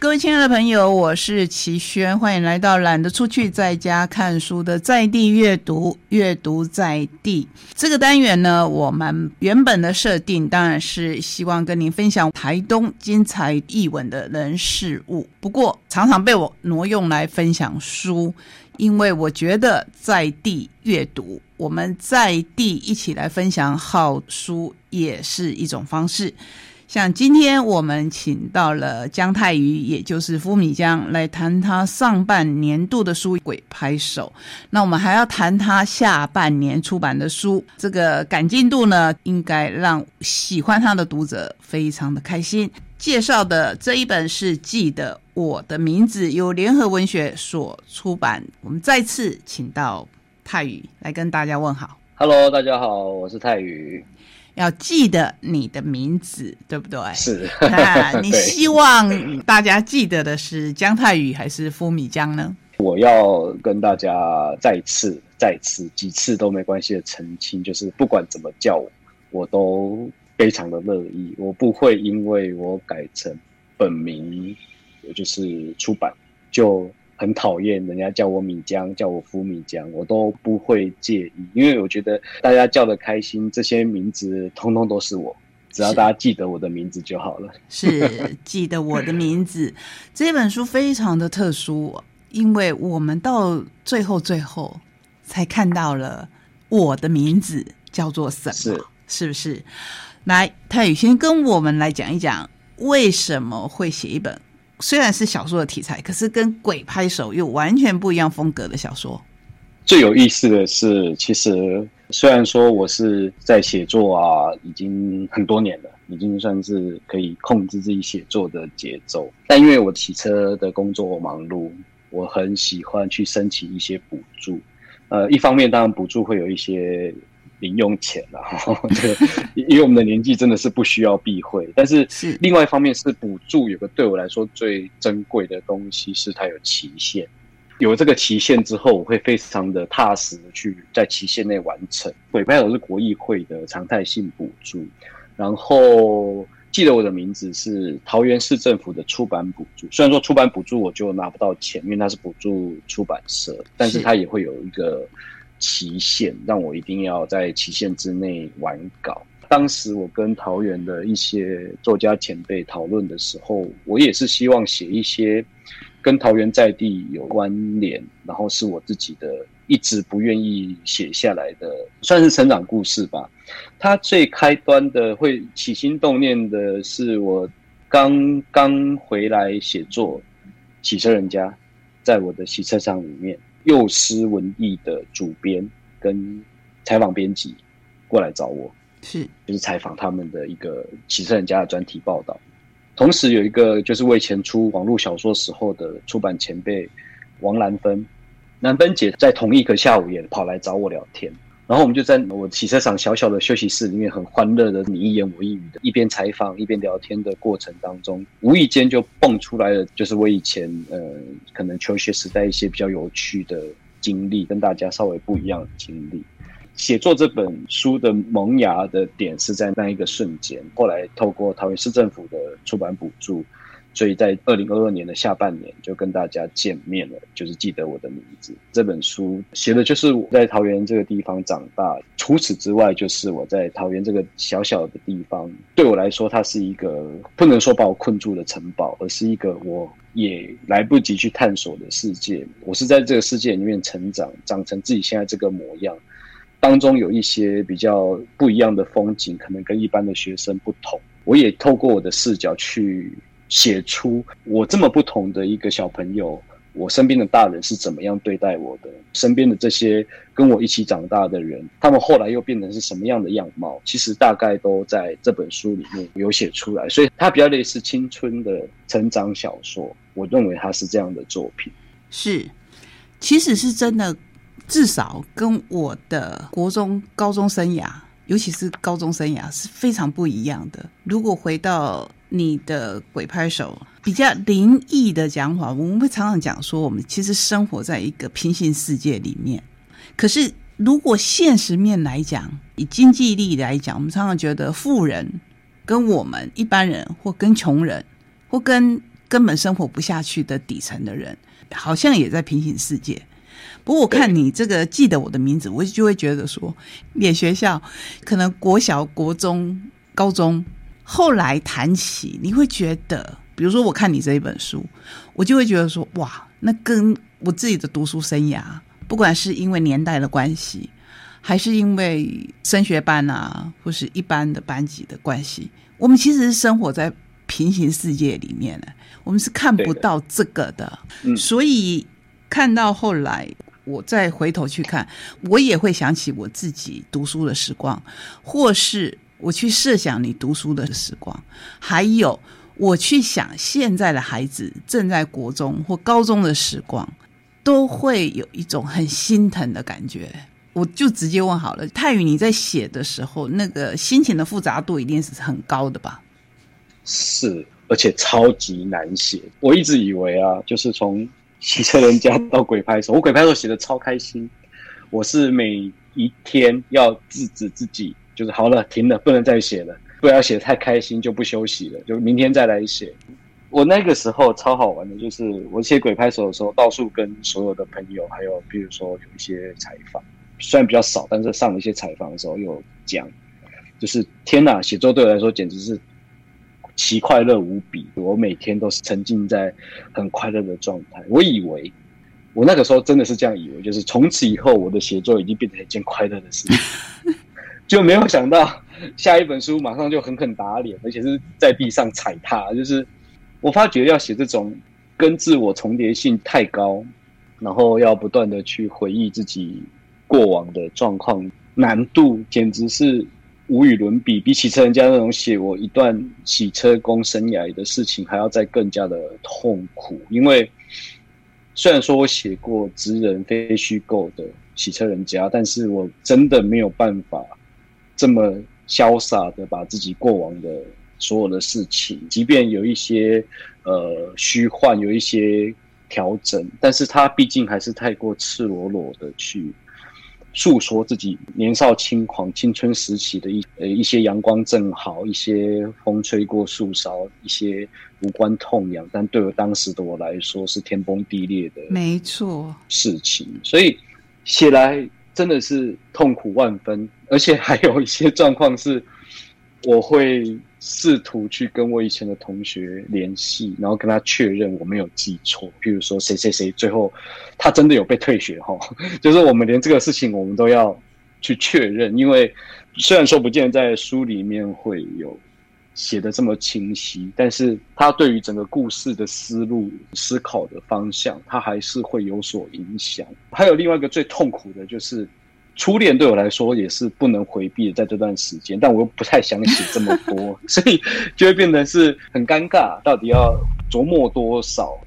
各位亲爱的朋友，我是齐轩，欢迎来到懒得出去，在家看书的在地阅读，阅读在地这个单元呢，我们原本的设定当然是希望跟您分享台东精彩译文的人事物，不过常常被我挪用来分享书，因为我觉得在地阅读，我们在地一起来分享好书也是一种方式。像今天我们请到了姜太瑜，也就是夫米江，来谈他上半年度的书《鬼拍手》。那我们还要谈他下半年出版的书，这个赶进度呢，应该让喜欢他的读者非常的开心。介绍的这一本是《记得我的名字》，由联合文学所出版。我们再次请到泰宇来跟大家问好。Hello，大家好，我是泰宇。要记得你的名字，对不对？是。那你 希望大家记得的是姜太宇还是夫米江呢？我要跟大家再次、再次几次都没关系的澄清，就是不管怎么叫我，我都非常的乐意。我不会因为我改成本名，也就是出版就。很讨厌人家叫我米江，叫我福米江，我都不会介意，因为我觉得大家叫的开心，这些名字通通都是我，只要大家记得我的名字就好了。是记得我的名字，这本书非常的特殊，因为我们到最后最后才看到了我的名字叫做什么，是不是？来，泰宇先跟我们来讲一讲，为什么会写一本。虽然是小说的题材，可是跟鬼拍手又完全不一样风格的小说。最有意思的是，其实虽然说我是在写作啊，已经很多年了，已经算是可以控制自己写作的节奏，但因为我骑车的工作忙碌，我很喜欢去申请一些补助。呃，一方面当然补助会有一些。零用钱了，对，因为我们的年纪真的是不需要避讳，但是另外一方面是补助有个对我来说最珍贵的东西是它有期限，有这个期限之后，我会非常的踏实的去在期限内完成。鬼拍手是国议会的常态性补助，然后记得我的名字是桃园市政府的出版补助，虽然说出版补助我就拿不到钱，因为它是补助出版社，但是它也会有一个。期限让我一定要在期限之内完稿。当时我跟桃园的一些作家前辈讨论的时候，我也是希望写一些跟桃园在地有关联，然后是我自己的一直不愿意写下来的，算是成长故事吧。它最开端的会起心动念的是我刚刚回来写作《汽车人家》，在我的洗车场里面。幼师文艺的主编跟采访编辑过来找我，是就是采访他们的一个骑车人家的专题报道。同时有一个就是为前出网络小说时候的出版前辈王兰芬，兰芬姐在同一个下午也跑来找我聊天。然后我们就在我洗车场小小的休息室里面，很欢乐的你一言我一语的，一边采访一边聊天的过程当中，无意间就蹦出来了，就是我以前呃，可能求学时代一些比较有趣的经历，跟大家稍微不一样的经历。写作这本书的萌芽的点是在那一个瞬间，后来透过桃园市政府的出版补助。所以在二零二二年的下半年就跟大家见面了，就是记得我的名字。这本书写的就是我在桃园这个地方长大，除此之外，就是我在桃园这个小小的地方，对我来说，它是一个不能说把我困住的城堡，而是一个我也来不及去探索的世界。我是在这个世界里面成长，长成自己现在这个模样，当中有一些比较不一样的风景，可能跟一般的学生不同。我也透过我的视角去。写出我这么不同的一个小朋友，我身边的大人是怎么样对待我的？身边的这些跟我一起长大的人，他们后来又变成是什么样的样貌？其实大概都在这本书里面有写出来，所以它比较类似青春的成长小说。我认为它是这样的作品。是，其实是真的，至少跟我的国中、高中生涯，尤其是高中生涯是非常不一样的。如果回到你的鬼拍手比较灵异的讲法，我们会常常讲说，我们其实生活在一个平行世界里面。可是，如果现实面来讲，以经济力来讲，我们常常觉得富人跟我们一般人，或跟穷人，或跟根本生活不下去的底层的人，好像也在平行世界。不过我看你这个记得我的名字，我就会觉得说，念学校可能国小、国中、高中，后来谈起，你会觉得，比如说我看你这一本书，我就会觉得说，哇，那跟我自己的读书生涯，不管是因为年代的关系，还是因为升学班啊，或是一般的班级的关系，我们其实是生活在平行世界里面的，我们是看不到这个的，所以看到后来。我再回头去看，我也会想起我自己读书的时光，或是我去设想你读书的时光，还有我去想现在的孩子正在国中或高中的时光，都会有一种很心疼的感觉。我就直接问好了，泰宇，你在写的时候，那个心情的复杂度一定是很高的吧？是，而且超级难写。我一直以为啊，就是从。骑车人家到鬼拍手，我鬼拍手写的超开心。我是每一天要制止自己，就是好了，停了，不能再写了，不要写太开心就不休息了，就明天再来写。我那个时候超好玩的，就是我写鬼拍手的时候，到处跟所有的朋友，还有比如说有一些采访，虽然比较少，但是上了一些采访的时候有讲，就是天哪，写作对我来说简直是。其快乐无比，我每天都是沉浸在很快乐的状态。我以为，我那个时候真的是这样以为，就是从此以后我的写作已经变成一件快乐的事情，就没有想到下一本书马上就狠狠打脸，而且是在地上踩踏。就是我发觉要写这种跟自我重叠性太高，然后要不断的去回忆自己过往的状况，难度简直是。无与伦比，比起车人家那种写我一段洗车工生涯的事情，还要再更加的痛苦。因为虽然说我写过职人非虚构的洗车人家，但是我真的没有办法这么潇洒的把自己过往的所有的事情，即便有一些呃虚幻，有一些调整，但是它毕竟还是太过赤裸裸的去。诉说自己年少轻狂、青春时期的一呃一些阳光正好，一些风吹过树梢，一些无关痛痒，但对我当时的我来说是天崩地裂的，没错事情。所以写来真的是痛苦万分，而且还有一些状况是我会。试图去跟我以前的同学联系，然后跟他确认我没有记错。譬如说谁谁谁，最后他真的有被退学哈，就是我们连这个事情我们都要去确认。因为虽然说不见在书里面会有写的这么清晰，但是他对于整个故事的思路、思考的方向，他还是会有所影响。还有另外一个最痛苦的就是。初恋对我来说也是不能回避的，在这段时间，但我又不太想写这么多，所以就会变成是很尴尬，到底要琢磨多少？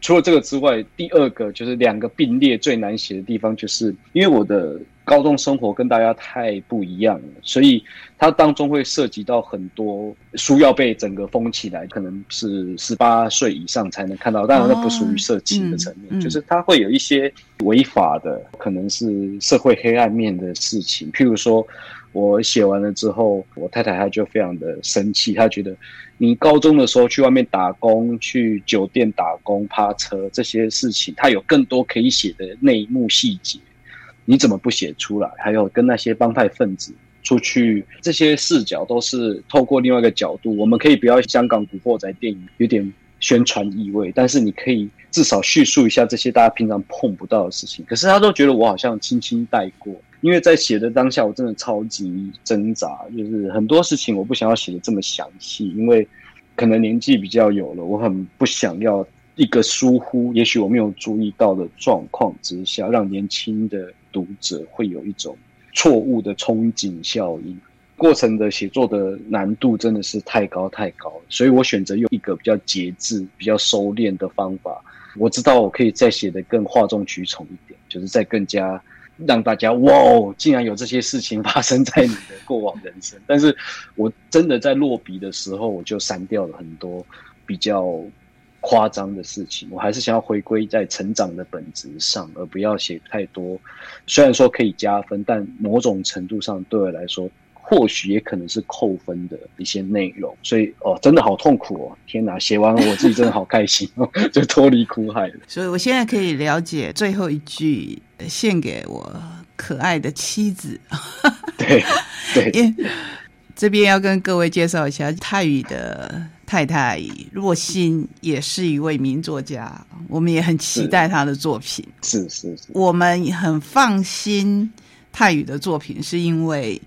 除了这个之外，第二个就是两个并列最难写的地方，就是因为我的。高中生活跟大家太不一样了，所以它当中会涉及到很多书要被整个封起来，可能是十八岁以上才能看到，当然那不属于色情的层面，就是它会有一些违法的，可能是社会黑暗面的事情。譬如说，我写完了之后，我太太她就非常的生气，她觉得你高中的时候去外面打工、去酒店打工、趴车这些事情，它有更多可以写的内幕细节。你怎么不写出来？还有跟那些帮派分子出去，这些视角都是透过另外一个角度。我们可以不要香港古惑仔电影有点宣传意味，但是你可以至少叙述一下这些大家平常碰不到的事情。可是他都觉得我好像轻轻带过，因为在写的当下，我真的超级挣扎，就是很多事情我不想要写的这么详细，因为可能年纪比较有了，我很不想要一个疏忽，也许我没有注意到的状况之下，让年轻的。读者会有一种错误的憧憬效应，过程的写作的难度真的是太高太高了，所以我选择用一个比较节制、比较收敛的方法。我知道我可以再写的更哗众取宠一点，就是再更加让大家哇哦，竟然有这些事情发生在你的过往人生。但是我真的在落笔的时候，我就删掉了很多比较。夸张的事情，我还是想要回归在成长的本质上，而不要写太多。虽然说可以加分，但某种程度上对我来说或许也可能是扣分的一些内容。所以哦，真的好痛苦哦！天哪，写完我自己真的好开心哦，就脱离苦海了。所以我现在可以了解最后一句，献给我可爱的妻子。对 对。这边要跟各位介绍一下，泰语的太太若心也是一位名作家，我们也很期待她的作品。是是是，我们很放心泰语的作品，是因为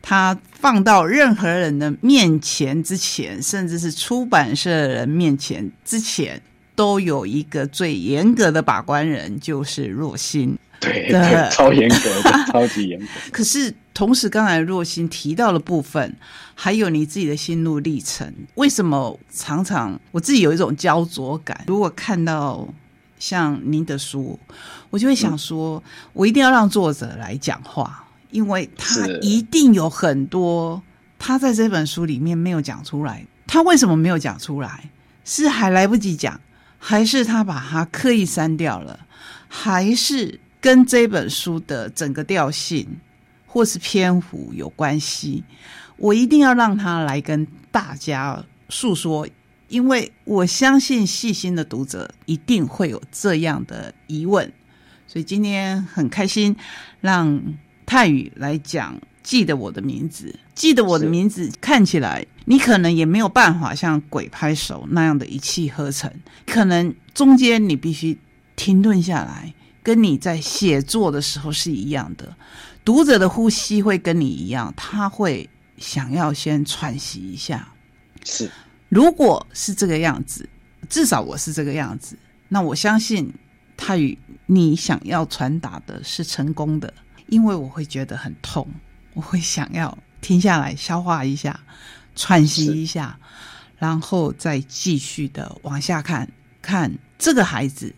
他放到任何人的面前之前，甚至是出版社人面前之前，都有一个最严格的把关人，就是若心。对，超严格的，超级严格。可是同时，刚才若心提到的部分，还有你自己的心路历程，为什么常常我自己有一种焦灼感？如果看到像您的书，我就会想说，我一定要让作者来讲话，因为他一定有很多他在这本书里面没有讲出来。他为什么没有讲出来？是还来不及讲，还是他把它刻意删掉了，还是？跟这本书的整个调性或是篇幅有关系，我一定要让他来跟大家诉说，因为我相信细心的读者一定会有这样的疑问，所以今天很开心让泰宇来讲。记得我的名字，记得我的名字，看起来你可能也没有办法像鬼拍手那样的一气呵成，可能中间你必须停顿下来。跟你在写作的时候是一样的，读者的呼吸会跟你一样，他会想要先喘息一下。是，如果是这个样子，至少我是这个样子，那我相信他与你想要传达的是成功的，因为我会觉得很痛，我会想要停下来消化一下，喘息一下，然后再继续的往下看，看这个孩子。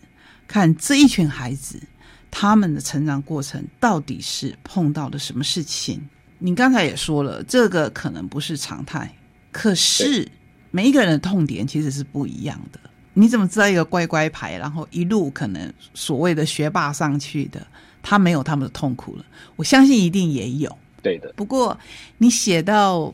看这一群孩子，他们的成长过程到底是碰到了什么事情？你刚才也说了，这个可能不是常态。可是每一个人的痛点其实是不一样的。你怎么知道一个乖乖牌，然后一路可能所谓的学霸上去的，他没有他们的痛苦了？我相信一定也有。对的。不过你写到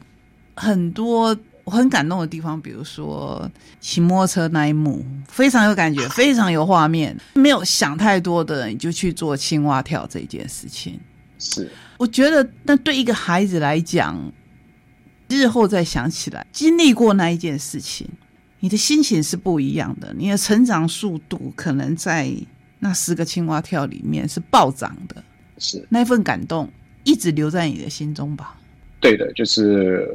很多。我很感动的地方，比如说骑摩托车那一幕，非常有感觉，非常有画面。没有想太多的，你就去做青蛙跳这件事情。是，我觉得那对一个孩子来讲，日后再想起来，经历过那一件事情，你的心情是不一样的。你的成长速度可能在那十个青蛙跳里面是暴涨的。是，那份感动一直留在你的心中吧。对的，就是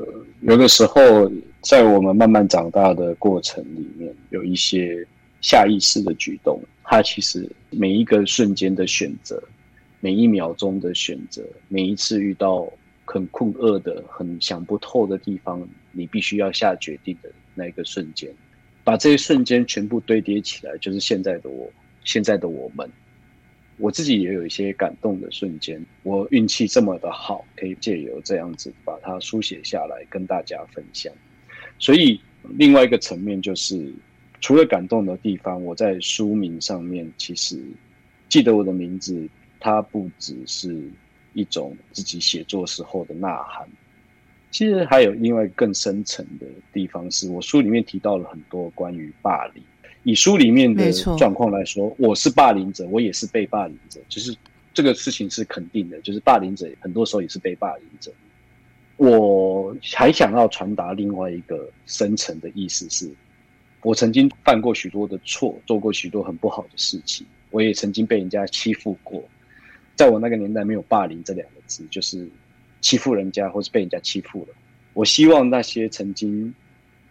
有的时候，在我们慢慢长大的过程里面，有一些下意识的举动，它其实每一个瞬间的选择，每一秒钟的选择，每一次遇到很困厄的、很想不透的地方，你必须要下决定的那一个瞬间，把这些瞬间全部堆叠起来，就是现在的我，现在的我们。我自己也有一些感动的瞬间，我运气这么的好，可以借由这样子把它书写下来跟大家分享。所以另外一个层面就是，除了感动的地方，我在书名上面其实记得我的名字，它不只是一种自己写作时候的呐喊，其实还有另外更深层的地方，是我书里面提到了很多关于霸凌。以书里面的状况来说，我是霸凌者，我也是被霸凌者，就是这个事情是肯定的，就是霸凌者很多时候也是被霸凌者。我还想要传达另外一个深层的意思是，我曾经犯过许多的错，做过许多很不好的事情，我也曾经被人家欺负过。在我那个年代，没有霸凌这两个字，就是欺负人家或是被人家欺负了。我希望那些曾经。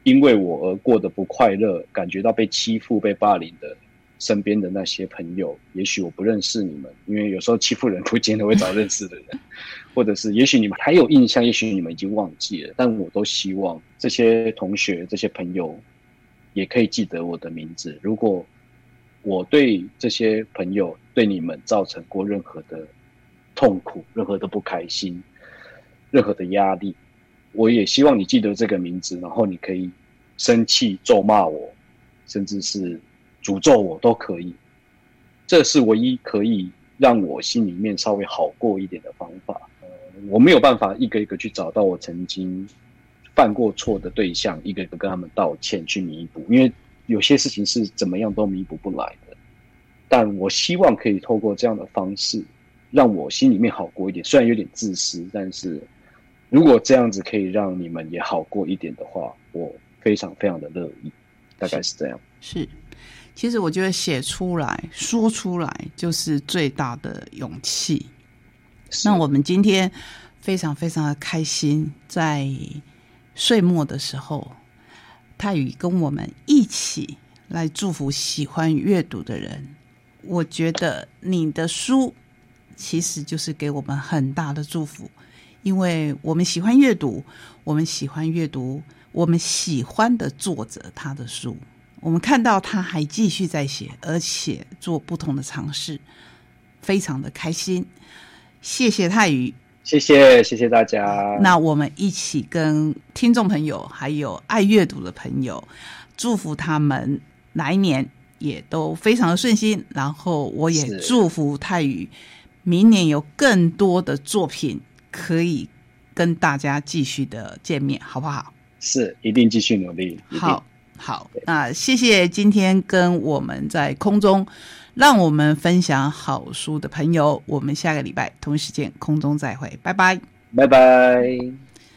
因为我而过得不快乐，感觉到被欺负、被霸凌的身边的那些朋友，也许我不认识你们，因为有时候欺负人不见得会找认识的人，或者是也许你们还有印象，也许你们已经忘记了，但我都希望这些同学、这些朋友也可以记得我的名字。如果我对这些朋友、对你们造成过任何的痛苦、任何的不开心、任何的压力。我也希望你记得这个名字，然后你可以生气、咒骂我，甚至是诅咒我都可以。这是唯一可以让我心里面稍微好过一点的方法。我没有办法一个一个去找到我曾经犯过错的对象，一个一个跟他们道歉去弥补，因为有些事情是怎么样都弥补不来的。但我希望可以透过这样的方式，让我心里面好过一点。虽然有点自私，但是如果这样子可以让你们也好过一点的话，我非常非常的乐意。大概是这样。是，其实我觉得写出来、说出来就是最大的勇气。那我们今天非常非常的开心，在岁末的时候，泰宇跟我们一起来祝福喜欢阅读的人。我觉得你的书其实就是给我们很大的祝福，因为我们喜欢阅读，我们喜欢阅读我们喜欢的作者他的书，我们看到他还继续在写，而且做不同的尝试，非常的开心。谢谢泰宇，谢谢谢谢大家。那我们一起跟听众朋友还有爱阅读的朋友，祝福他们来年。也都非常的顺心，然后我也祝福泰宇明年有更多的作品可以跟大家继续的见面，好不好？是，一定继续努力。好，好，那谢谢今天跟我们在空中让我们分享好书的朋友，我们下个礼拜同一时间空中再会，拜拜，拜拜。